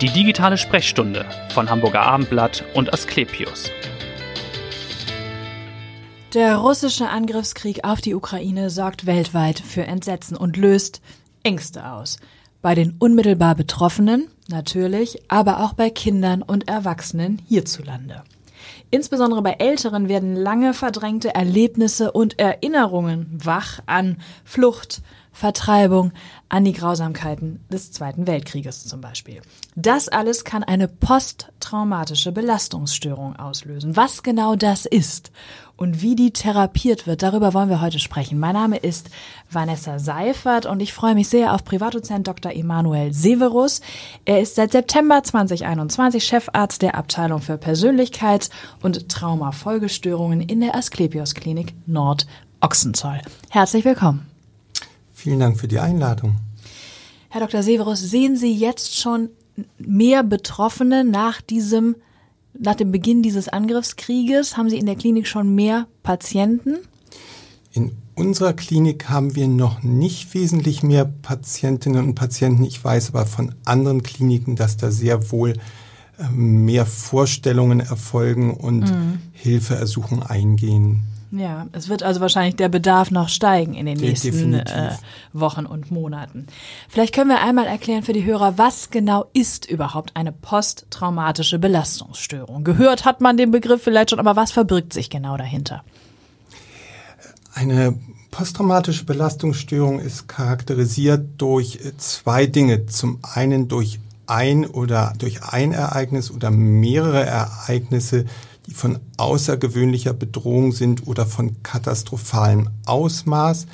Die digitale Sprechstunde von Hamburger Abendblatt und Asklepios. Der russische Angriffskrieg auf die Ukraine sorgt weltweit für Entsetzen und löst Ängste aus. Bei den unmittelbar Betroffenen natürlich, aber auch bei Kindern und Erwachsenen hierzulande. Insbesondere bei Älteren werden lange verdrängte Erlebnisse und Erinnerungen wach an Flucht, Vertreibung, an die Grausamkeiten des Zweiten Weltkrieges zum Beispiel. Das alles kann eine posttraumatische Belastungsstörung auslösen. Was genau das ist und wie die therapiert wird, darüber wollen wir heute sprechen. Mein Name ist Vanessa Seifert und ich freue mich sehr auf Privatdozent Dr. Emanuel Severus. Er ist seit September 2021 Chefarzt der Abteilung für Persönlichkeits- und Traumafolgestörungen in der Asklepios Klinik Nord Ochsenzoll. Herzlich willkommen. Vielen Dank für die Einladung. Herr Dr. Severus, sehen Sie jetzt schon mehr Betroffene nach diesem, nach dem Beginn dieses Angriffskrieges? Haben Sie in der Klinik schon mehr Patienten? In unserer Klinik haben wir noch nicht wesentlich mehr Patientinnen und Patienten. Ich weiß aber von anderen Kliniken, dass da sehr wohl mehr Vorstellungen erfolgen und mhm. Hilfeersuchen eingehen. Ja, es wird also wahrscheinlich der Bedarf noch steigen in den De nächsten äh, Wochen und Monaten. Vielleicht können wir einmal erklären für die Hörer, was genau ist überhaupt eine posttraumatische Belastungsstörung? Gehört hat man den Begriff vielleicht schon, aber was verbirgt sich genau dahinter? Eine posttraumatische Belastungsstörung ist charakterisiert durch zwei Dinge. Zum einen durch ein oder durch ein Ereignis oder mehrere Ereignisse, die von außergewöhnlicher Bedrohung sind oder von katastrophalem Ausmaß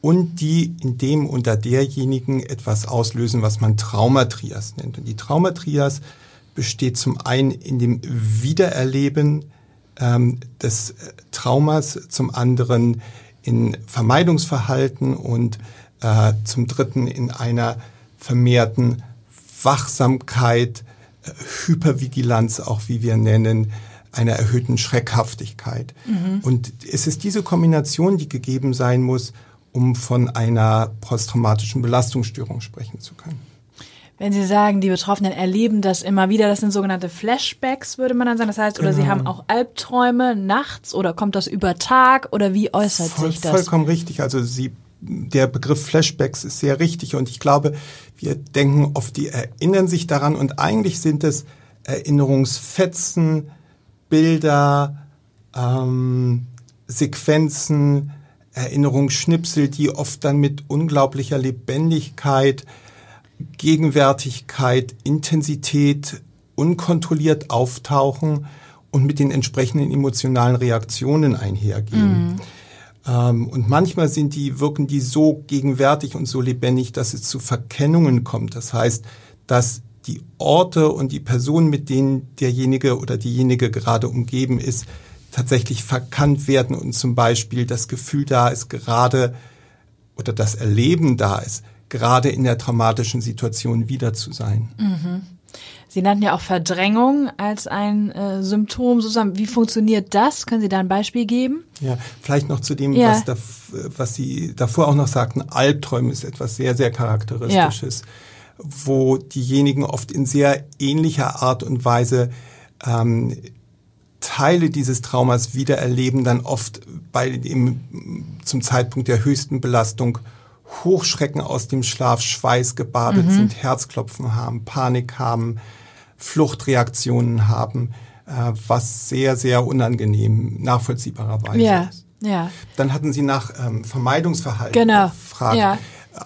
und die in dem unter derjenigen etwas auslösen, was man Traumatrias nennt. Und die Traumatrias besteht zum einen in dem Wiedererleben ähm, des Traumas, zum anderen in Vermeidungsverhalten und äh, zum dritten in einer vermehrten Wachsamkeit, Hypervigilanz, auch wie wir nennen, einer erhöhten Schreckhaftigkeit. Mhm. Und es ist diese Kombination, die gegeben sein muss, um von einer posttraumatischen Belastungsstörung sprechen zu können. Wenn Sie sagen, die Betroffenen erleben das immer wieder, das sind sogenannte Flashbacks, würde man dann sagen. Das heißt, genau. oder sie genau. haben auch Albträume nachts oder kommt das über Tag oder wie äußert Voll, sich das? Vollkommen richtig. Also Sie, der Begriff Flashbacks ist sehr richtig und ich glaube, wir denken oft, die erinnern sich daran und eigentlich sind es Erinnerungsfetzen, Bilder, ähm, Sequenzen, Erinnerungsschnipsel, die oft dann mit unglaublicher Lebendigkeit, Gegenwärtigkeit, Intensität unkontrolliert auftauchen und mit den entsprechenden emotionalen Reaktionen einhergehen. Mhm. Ähm, und manchmal sind die, wirken die so gegenwärtig und so lebendig, dass es zu Verkennungen kommt. Das heißt, dass die Orte und die Personen, mit denen derjenige oder diejenige gerade umgeben ist, tatsächlich verkannt werden und zum Beispiel das Gefühl da ist, gerade oder das Erleben da ist, gerade in der traumatischen Situation wieder zu sein. Mhm. Sie nannten ja auch Verdrängung als ein äh, Symptom. Sozusagen, wie funktioniert das? Können Sie da ein Beispiel geben? Ja, vielleicht noch zu dem, ja. was, da, was Sie davor auch noch sagten. Albträume ist etwas sehr, sehr Charakteristisches. Ja wo diejenigen oft in sehr ähnlicher Art und Weise ähm, Teile dieses Traumas wiedererleben, dann oft bei dem, zum Zeitpunkt der höchsten Belastung Hochschrecken aus dem Schlaf, Schweiß gebadet mhm. sind, Herzklopfen haben, Panik haben, Fluchtreaktionen haben, äh, was sehr, sehr unangenehm nachvollziehbarerweise ja, ist. Ja. Dann hatten Sie nach ähm, Vermeidungsverhalten genau. gefragt. Ja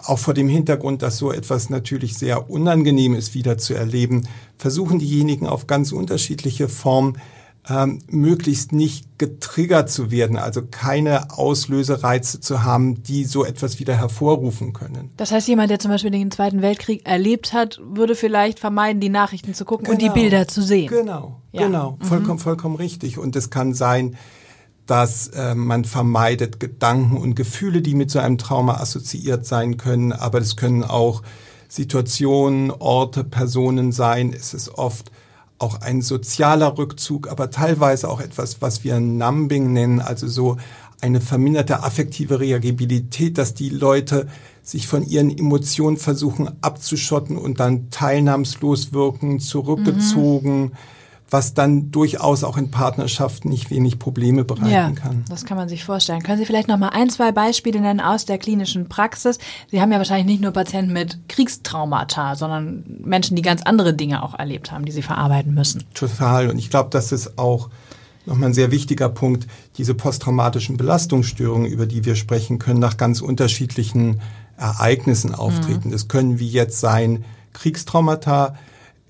auch vor dem Hintergrund, dass so etwas natürlich sehr unangenehm ist, wieder zu erleben, versuchen diejenigen auf ganz unterschiedliche Formen ähm, möglichst nicht getriggert zu werden, also keine Auslösereize zu haben, die so etwas wieder hervorrufen können. Das heißt, jemand, der zum Beispiel den Zweiten Weltkrieg erlebt hat, würde vielleicht vermeiden, die Nachrichten zu gucken genau. und die genau. Bilder zu sehen. Genau, ja. genau, mhm. vollkommen, vollkommen richtig. Und es kann sein, dass äh, man vermeidet Gedanken und Gefühle, die mit so einem Trauma assoziiert sein können, aber das können auch Situationen, Orte, Personen sein. Es ist oft auch ein sozialer Rückzug, aber teilweise auch etwas, was wir Numbing nennen, also so eine verminderte affektive Reagibilität, dass die Leute sich von ihren Emotionen versuchen abzuschotten und dann teilnahmslos wirken, zurückgezogen. Mhm was dann durchaus auch in Partnerschaften nicht wenig Probleme bereiten ja, kann. Das kann man sich vorstellen. Können Sie vielleicht noch mal ein, zwei Beispiele nennen aus der klinischen Praxis? Sie haben ja wahrscheinlich nicht nur Patienten mit Kriegstraumata, sondern Menschen, die ganz andere Dinge auch erlebt haben, die sie verarbeiten müssen. Total. Und ich glaube, das ist auch nochmal ein sehr wichtiger Punkt, diese posttraumatischen Belastungsstörungen, über die wir sprechen können, nach ganz unterschiedlichen Ereignissen auftreten. Mhm. Das können wie jetzt sein Kriegstraumata,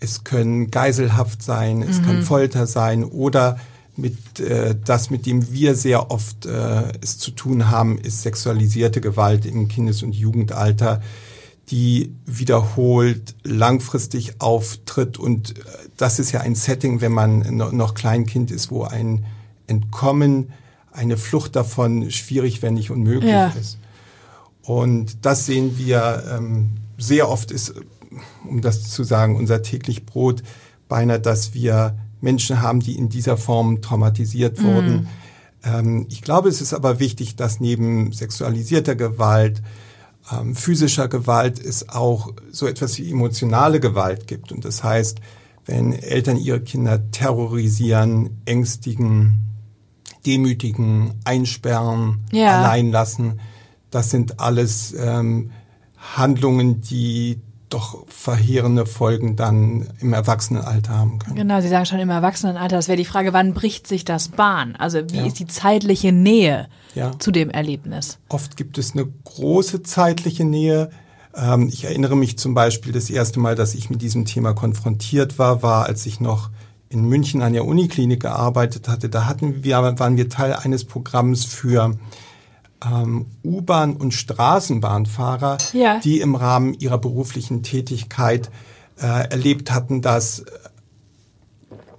es können Geiselhaft sein, es mhm. kann Folter sein oder mit äh, das, mit dem wir sehr oft äh, es zu tun haben, ist sexualisierte Gewalt im Kindes- und Jugendalter, die wiederholt langfristig auftritt. Und äh, das ist ja ein Setting, wenn man noch Kleinkind ist, wo ein Entkommen, eine Flucht davon schwierig, wenn nicht unmöglich ja. ist. Und das sehen wir ähm, sehr oft ist um das zu sagen, unser täglich Brot beinahe, dass wir Menschen haben, die in dieser Form traumatisiert mhm. wurden. Ähm, ich glaube, es ist aber wichtig, dass neben sexualisierter Gewalt, ähm, physischer Gewalt es auch so etwas wie emotionale Gewalt gibt. Und das heißt, wenn Eltern ihre Kinder terrorisieren, ängstigen, demütigen, einsperren, ja. allein lassen, das sind alles ähm, Handlungen, die doch verheerende Folgen dann im Erwachsenenalter haben können. Genau, Sie sagen schon im Erwachsenenalter. Das wäre die Frage, wann bricht sich das Bahn? Also wie ja. ist die zeitliche Nähe ja. zu dem Erlebnis? Oft gibt es eine große zeitliche Nähe. Ähm, ich erinnere mich zum Beispiel, das erste Mal, dass ich mit diesem Thema konfrontiert war, war, als ich noch in München an der Uniklinik gearbeitet hatte. Da hatten wir, waren wir Teil eines Programms für ähm, U-Bahn- und Straßenbahnfahrer, ja. die im Rahmen ihrer beruflichen Tätigkeit äh, erlebt hatten, dass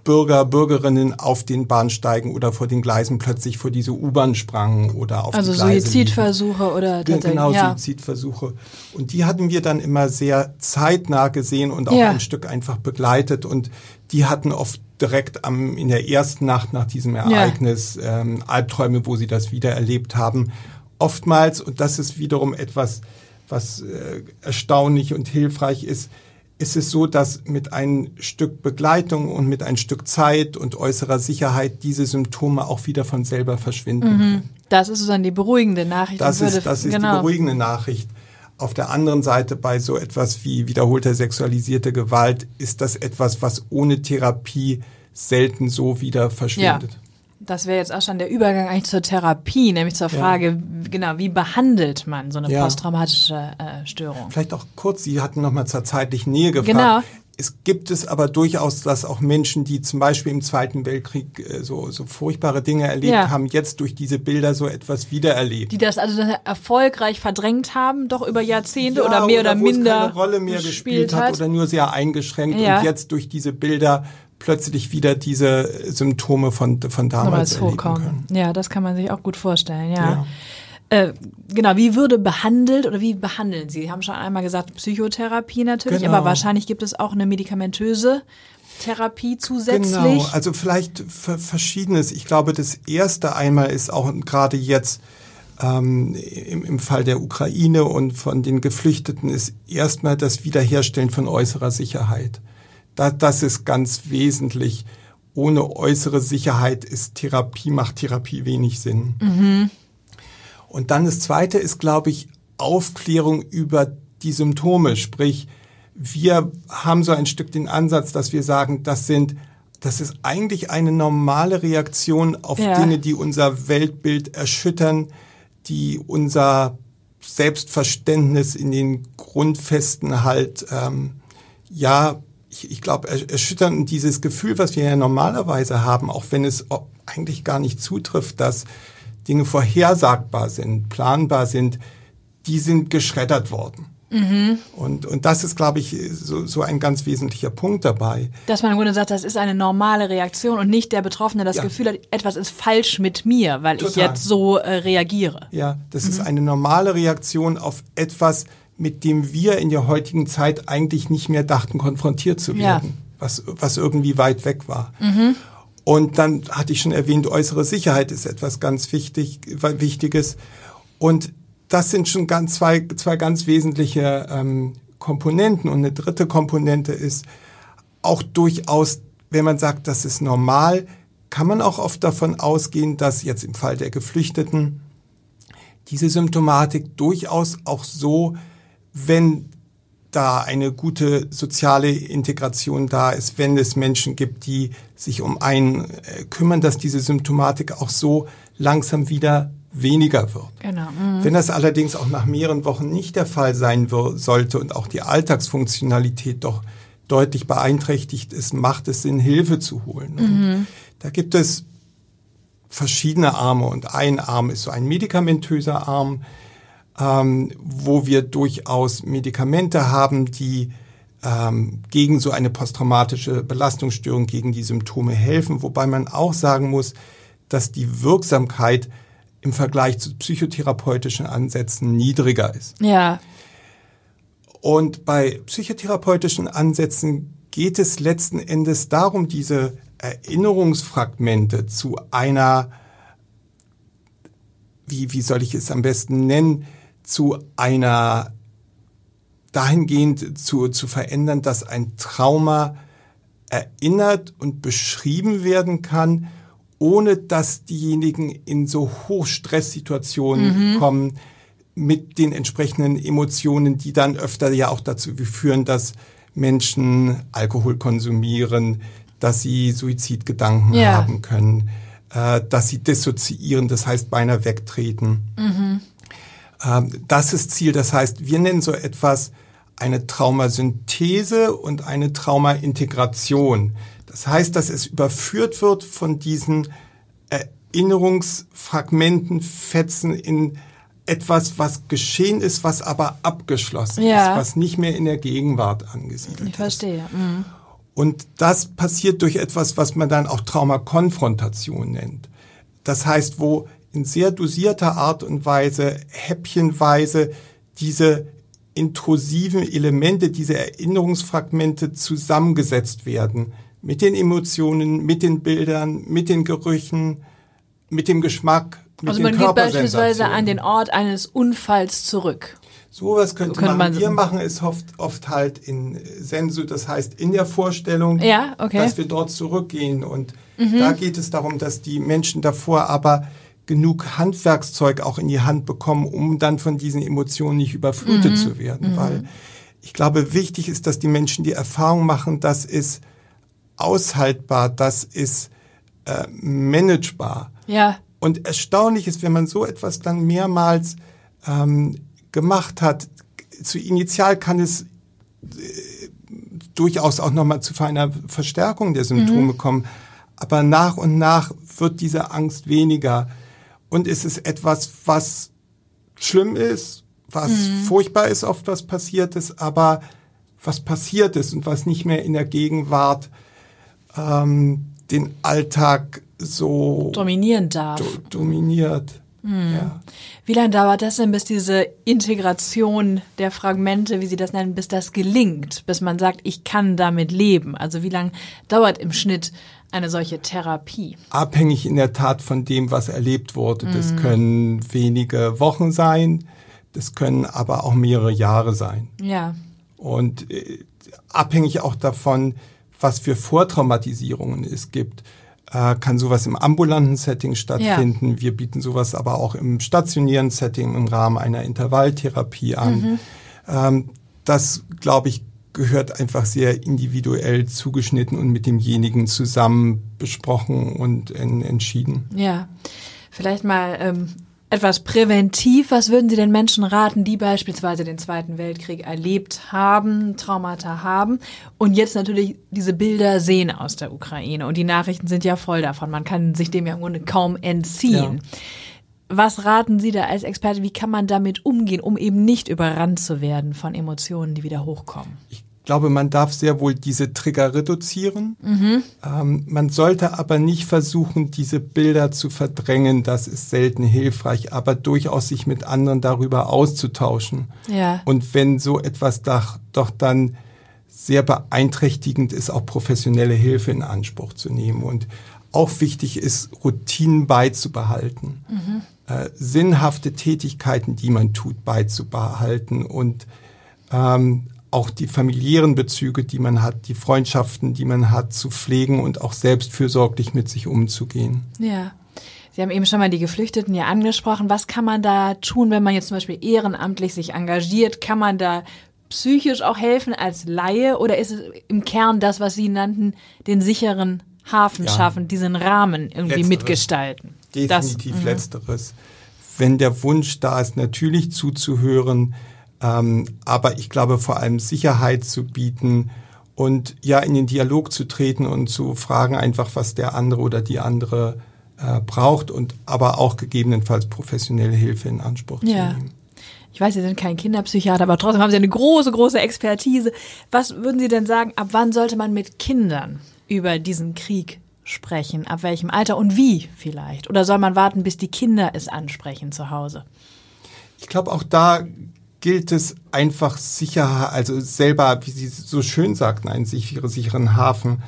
Bürger, Bürgerinnen auf den Bahnsteigen oder vor den Gleisen plötzlich vor diese U-Bahn sprangen oder auf also die Gleise Suizidversuche oder genau ja. Suizidversuche und die hatten wir dann immer sehr zeitnah gesehen und auch ja. ein Stück einfach begleitet und die hatten oft direkt am in der ersten Nacht nach diesem Ereignis ja. ähm, Albträume, wo sie das wieder erlebt haben oftmals, und das ist wiederum etwas, was äh, erstaunlich und hilfreich ist, ist es so, dass mit ein Stück Begleitung und mit ein Stück Zeit und äußerer Sicherheit diese Symptome auch wieder von selber verschwinden. Mhm. Das ist dann die beruhigende Nachricht. Das ist, das ist genau. die beruhigende Nachricht. Auf der anderen Seite bei so etwas wie wiederholter sexualisierte Gewalt ist das etwas, was ohne Therapie selten so wieder verschwindet. Ja. Das wäre jetzt auch schon der Übergang eigentlich zur Therapie, nämlich zur Frage, ja. genau, wie behandelt man so eine ja. posttraumatische äh, Störung? Vielleicht auch kurz, Sie hatten nochmal zur zeitlichen Nähe gefragt. Genau. Es gibt es aber durchaus, dass auch Menschen, die zum Beispiel im Zweiten Weltkrieg äh, so, so furchtbare Dinge erlebt ja. haben, jetzt durch diese Bilder so etwas wiedererlebt. Die das also erfolgreich verdrängt haben, doch über Jahrzehnte ja, oder mehr oder, oder minder. keine Rolle mehr gespielt hat, hat oder nur sehr eingeschränkt ja. und jetzt durch diese Bilder plötzlich wieder diese Symptome von, von damals hochkommen. Können. Ja, das kann man sich auch gut vorstellen, ja. ja. Äh, genau, wie würde behandelt oder wie behandeln Sie? Sie haben schon einmal gesagt, Psychotherapie natürlich, genau. aber wahrscheinlich gibt es auch eine medikamentöse Therapie zusätzlich? Genau, also vielleicht verschiedenes. Ich glaube, das erste einmal ist auch gerade jetzt ähm, im, im Fall der Ukraine und von den Geflüchteten ist erstmal das Wiederherstellen von äußerer Sicherheit. Da, das ist ganz wesentlich. Ohne äußere Sicherheit ist Therapie, macht Therapie wenig Sinn. Mhm. Und dann das zweite ist, glaube ich, Aufklärung über die Symptome. Sprich, wir haben so ein Stück den Ansatz, dass wir sagen, das sind, das ist eigentlich eine normale Reaktion auf ja. Dinge, die unser Weltbild erschüttern, die unser Selbstverständnis in den Grundfesten halt ähm, ja ich, ich glaube, erschütternd dieses Gefühl, was wir ja normalerweise haben, auch wenn es eigentlich gar nicht zutrifft, dass Dinge vorhersagbar sind, planbar sind, die sind geschreddert worden. Mhm. Und, und das ist, glaube ich, so, so ein ganz wesentlicher Punkt dabei. Dass man im Grunde sagt, das ist eine normale Reaktion und nicht der Betroffene das ja. Gefühl hat, etwas ist falsch mit mir, weil Total. ich jetzt so äh, reagiere. Ja, das mhm. ist eine normale Reaktion auf etwas, mit dem wir in der heutigen Zeit eigentlich nicht mehr dachten, konfrontiert zu werden, ja. was, was irgendwie weit weg war. Mhm. Und dann hatte ich schon erwähnt, äußere Sicherheit ist etwas ganz wichtig, Wichtiges. Und das sind schon ganz zwei, zwei ganz wesentliche ähm, Komponenten. Und eine dritte Komponente ist auch durchaus, wenn man sagt, das ist normal, kann man auch oft davon ausgehen, dass jetzt im Fall der Geflüchteten diese Symptomatik durchaus auch so, wenn da eine gute soziale Integration da ist, wenn es Menschen gibt, die sich um einen äh, kümmern, dass diese Symptomatik auch so langsam wieder weniger wird. Genau. Mhm. Wenn das allerdings auch nach mehreren Wochen nicht der Fall sein sollte und auch die Alltagsfunktionalität doch deutlich beeinträchtigt ist, macht es Sinn, Hilfe zu holen. Mhm. Da gibt es verschiedene Arme und ein Arm ist so ein medikamentöser Arm, ähm, wo wir durchaus Medikamente haben, die ähm, gegen so eine posttraumatische Belastungsstörung, gegen die Symptome helfen, wobei man auch sagen muss, dass die Wirksamkeit im Vergleich zu psychotherapeutischen Ansätzen niedriger ist. Ja. Und bei psychotherapeutischen Ansätzen geht es letzten Endes darum, diese Erinnerungsfragmente zu einer, wie, wie soll ich es am besten nennen, zu einer dahingehend zu, zu verändern, dass ein Trauma erinnert und beschrieben werden kann, ohne dass diejenigen in so Hochstresssituationen mhm. kommen mit den entsprechenden Emotionen, die dann öfter ja auch dazu führen, dass Menschen Alkohol konsumieren, dass sie Suizidgedanken ja. haben können, äh, dass sie dissoziieren, das heißt beinahe wegtreten. Mhm. Ähm, das ist Ziel. Das heißt, wir nennen so etwas eine Traumasynthese und eine Traumaintegration. Das heißt, dass es überführt wird von diesen Erinnerungsfragmenten, Fetzen in etwas, was geschehen ist, was aber abgeschlossen ja. ist, was nicht mehr in der Gegenwart angesiedelt ist. Ich verstehe. Mhm. Und das passiert durch etwas, was man dann auch Traumakonfrontation nennt. Das heißt, wo in sehr dosierter Art und Weise, häppchenweise diese intrusiven Elemente, diese Erinnerungsfragmente zusammengesetzt werden. Mit den Emotionen, mit den Bildern, mit den Gerüchen, mit dem Geschmack, mit also man geht beispielsweise an den Ort eines Unfalls zurück. Sowas könnte, könnte man, man wir machen es oft, oft halt in Sensu, das heißt in der Vorstellung, ja, okay. dass wir dort zurückgehen. Und mhm. da geht es darum, dass die Menschen davor aber genug Handwerkszeug auch in die Hand bekommen, um dann von diesen Emotionen nicht überflutet mhm. zu werden. Mhm. Weil ich glaube, wichtig ist, dass die Menschen die Erfahrung machen, das ist aushaltbar, das ist äh, managebar. Ja. Und erstaunlich ist, wenn man so etwas dann mehrmals ähm, gemacht hat, zu initial kann es äh, durchaus auch nochmal zu einer Verstärkung der Symptome mhm. kommen. Aber nach und nach wird diese Angst weniger. Und es ist etwas, was schlimm ist, was mhm. furchtbar ist, oft was passiert ist, aber was passiert ist und was nicht mehr in der Gegenwart ähm, den Alltag so dominieren darf. Do dominiert. Mhm. Ja. Wie lange dauert das denn, bis diese Integration der Fragmente, wie Sie das nennen, bis das gelingt, bis man sagt, ich kann damit leben? Also wie lange dauert im Schnitt eine solche Therapie? Abhängig in der Tat von dem, was erlebt wurde. Das mhm. können wenige Wochen sein, das können aber auch mehrere Jahre sein. Ja. Und äh, abhängig auch davon, was für Vortraumatisierungen es gibt äh, kann sowas im ambulanten Setting stattfinden. Ja. Wir bieten sowas aber auch im stationären Setting im Rahmen einer Intervalltherapie an. Mhm. Ähm, das, glaube ich, gehört einfach sehr individuell zugeschnitten und mit demjenigen zusammen besprochen und en entschieden. Ja, vielleicht mal ähm, etwas präventiv. Was würden Sie den Menschen raten, die beispielsweise den Zweiten Weltkrieg erlebt haben, Traumata haben und jetzt natürlich diese Bilder sehen aus der Ukraine? Und die Nachrichten sind ja voll davon. Man kann sich dem ja im Grunde kaum entziehen. Ja. Was raten Sie da als Experte? Wie kann man damit umgehen, um eben nicht überrannt zu werden von Emotionen, die wieder hochkommen? Ich glaube, man darf sehr wohl diese Trigger reduzieren. Mhm. Ähm, man sollte aber nicht versuchen, diese Bilder zu verdrängen. Das ist selten hilfreich, aber durchaus sich mit anderen darüber auszutauschen. Ja. Und wenn so etwas doch, doch dann sehr beeinträchtigend ist, auch professionelle Hilfe in Anspruch zu nehmen. Und auch wichtig ist, Routinen beizubehalten. Mhm. äh, sinnhafte Tätigkeiten, die man tut, beizubehalten und ähm, auch die familiären Bezüge, die man hat, die Freundschaften, die man hat, zu pflegen und auch selbstfürsorglich mit sich umzugehen. Ja. Sie haben eben schon mal die Geflüchteten ja angesprochen. Was kann man da tun, wenn man jetzt zum Beispiel ehrenamtlich sich engagiert? Kann man da psychisch auch helfen als Laie oder ist es im Kern das, was Sie nannten, den sicheren Hafen ja. schaffen, diesen Rahmen irgendwie Letzteres. mitgestalten? Definitiv das, mhm. Letzteres. Wenn der Wunsch da ist, natürlich zuzuhören, ähm, aber ich glaube vor allem Sicherheit zu bieten und ja in den Dialog zu treten und zu fragen einfach, was der andere oder die andere äh, braucht und aber auch gegebenenfalls professionelle Hilfe in Anspruch ja. zu nehmen. Ich weiß, Sie sind kein Kinderpsychiater, aber trotzdem haben Sie eine große, große Expertise. Was würden Sie denn sagen, ab wann sollte man mit Kindern über diesen Krieg sprechen? Ab welchem Alter und wie vielleicht? Oder soll man warten, bis die Kinder es ansprechen zu Hause? Ich glaube, auch da gilt es einfach sicher, also selber, wie Sie so schön sagten, einen sicheren Hafen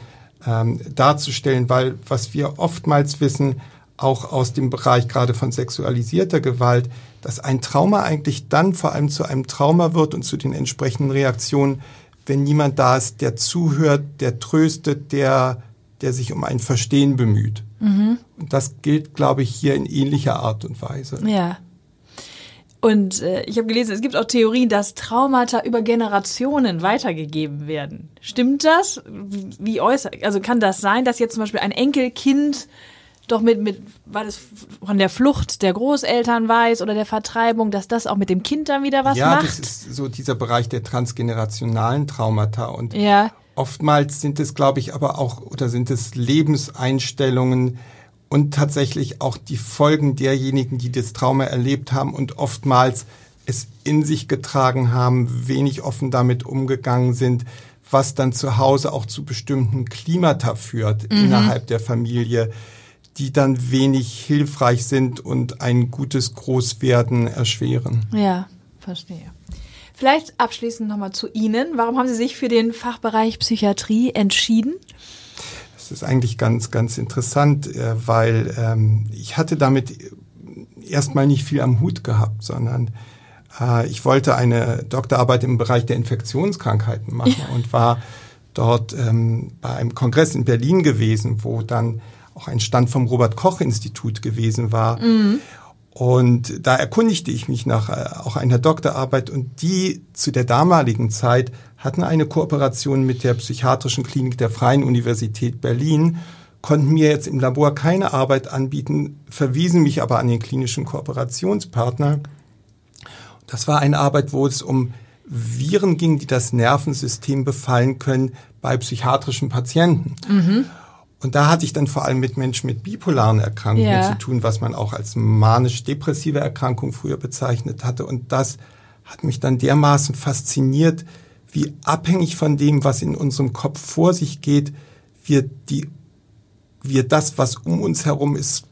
ähm, darzustellen, weil was wir oftmals wissen, auch aus dem Bereich gerade von sexualisierter Gewalt, dass ein Trauma eigentlich dann vor allem zu einem Trauma wird und zu den entsprechenden Reaktionen, wenn niemand da ist, der zuhört, der tröstet, der, der sich um ein Verstehen bemüht. Mhm. Und das gilt, glaube ich, hier in ähnlicher Art und Weise. Ja. Und äh, ich habe gelesen, es gibt auch Theorien, dass Traumata über Generationen weitergegeben werden. Stimmt das? Wie äußert? Also kann das sein, dass jetzt zum Beispiel ein Enkelkind doch mit, mit, weil es von der Flucht der Großeltern weiß oder der Vertreibung, dass das auch mit dem Kind dann wieder was ja, macht? Ja, das ist so dieser Bereich der transgenerationalen Traumata und ja. oftmals sind es, glaube ich, aber auch, oder sind es Lebenseinstellungen, und tatsächlich auch die Folgen derjenigen, die das Trauma erlebt haben und oftmals es in sich getragen haben, wenig offen damit umgegangen sind, was dann zu Hause auch zu bestimmten Klimata führt mhm. innerhalb der Familie, die dann wenig hilfreich sind und ein gutes Großwerden erschweren. Ja, verstehe. Vielleicht abschließend nochmal zu Ihnen. Warum haben Sie sich für den Fachbereich Psychiatrie entschieden? Das ist eigentlich ganz, ganz interessant, äh, weil ähm, ich hatte damit erstmal nicht viel am Hut gehabt, sondern äh, ich wollte eine Doktorarbeit im Bereich der Infektionskrankheiten machen ja. und war dort ähm, bei einem Kongress in Berlin gewesen, wo dann auch ein Stand vom Robert Koch Institut gewesen war. Mhm. Und da erkundigte ich mich nach äh, auch einer Doktorarbeit und die zu der damaligen Zeit hatten eine Kooperation mit der Psychiatrischen Klinik der Freien Universität Berlin, konnten mir jetzt im Labor keine Arbeit anbieten, verwiesen mich aber an den klinischen Kooperationspartner. Das war eine Arbeit, wo es um Viren ging, die das Nervensystem befallen können bei psychiatrischen Patienten. Mhm. Und da hatte ich dann vor allem mit Menschen mit bipolaren Erkrankungen ja. zu tun, was man auch als manisch-depressive Erkrankung früher bezeichnet hatte. Und das hat mich dann dermaßen fasziniert, wie abhängig von dem, was in unserem Kopf vor sich geht, wir die, wir das, was um uns herum ist,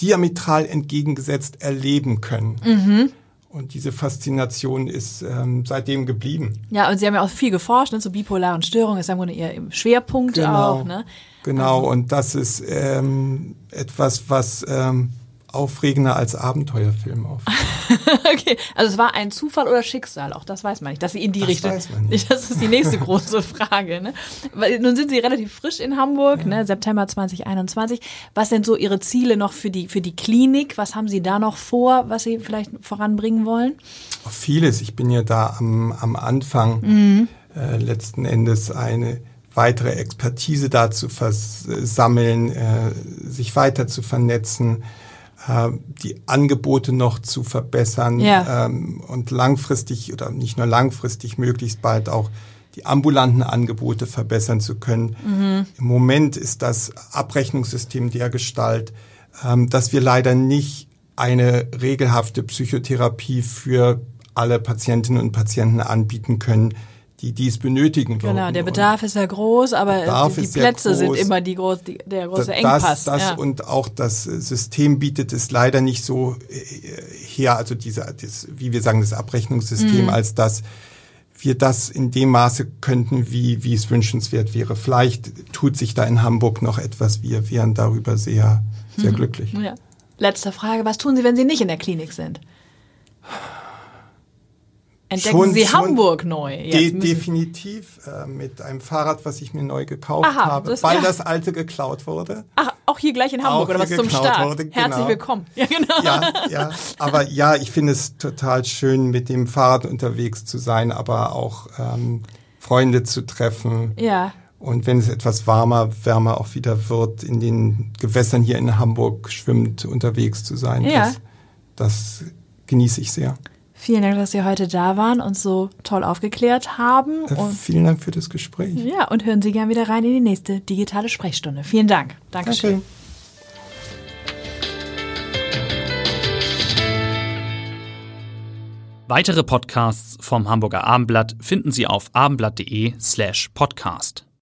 diametral entgegengesetzt erleben können. Mhm. Und diese Faszination ist ähm, seitdem geblieben. Ja, und Sie haben ja auch viel geforscht, ne, zu bipolaren Störungen ist ja Ihr Schwerpunkt genau, auch. Ne? Genau, also. und das ist ähm, etwas, was ähm, aufregender als Abenteuerfilm auf. okay, also es war ein Zufall oder Schicksal, auch das weiß man nicht, dass sie in die das Richtung. Weiß man nicht. Das ist die nächste große Frage. Ne? Weil nun sind Sie relativ frisch in Hamburg, ja. ne? September 2021. Was sind so Ihre Ziele noch für die für die Klinik? Was haben Sie da noch vor, was Sie vielleicht voranbringen wollen? Vieles. Ich bin ja da am, am Anfang mhm. äh, letzten Endes eine weitere Expertise da zu versammeln, äh, sich weiter zu vernetzen die Angebote noch zu verbessern ja. ähm, und langfristig oder nicht nur langfristig, möglichst bald auch die ambulanten Angebote verbessern zu können. Mhm. Im Moment ist das Abrechnungssystem der Gestalt, ähm, dass wir leider nicht eine regelhafte Psychotherapie für alle Patientinnen und Patienten anbieten können, die dies benötigen genau, würden. Genau, der Bedarf und ist ja groß, aber die, die Plätze sind immer die groß, die, der große Engpass. Das, das ja. und auch das System bietet es leider nicht so äh, her, also diese, das, wie wir sagen, das Abrechnungssystem, mhm. als dass wir das in dem Maße könnten, wie, wie es wünschenswert wäre. Vielleicht tut sich da in Hamburg noch etwas. Wir wären darüber sehr, sehr mhm. glücklich. Ja. Letzte Frage, was tun Sie, wenn Sie nicht in der Klinik sind? Entdecken Schon- Sie Hamburg neu. De definitiv äh, mit einem Fahrrad, was ich mir neu gekauft Aha, habe, das- weil ja. das alte geklaut wurde. Ach, auch hier gleich in Hamburg Auch oder was zum geklaut Start. wurde, Herzlich genau. willkommen. Ja, genau. Ja, ja, aber ja, ich finde es total schön, mit dem Fahrrad unterwegs zu sein, aber auch ähm, Freunde zu treffen. Ja. Und wenn es etwas warmer, wärmer auch wieder wird, in den Gewässern hier in Hamburg schwimmend unterwegs zu sein, Ja. das, das genieße ich sehr. Vielen Dank, dass Sie heute da waren und so toll aufgeklärt haben. Und, vielen Dank für das Gespräch. ja, und hören Sie gern wieder rein in die nächste digitale Sprechstunde. Vielen Dank. Dankeschön. Danke. Weitere Podcasts vom Hamburger Abendblatt finden Sie auf abendblatt.de slash podcast.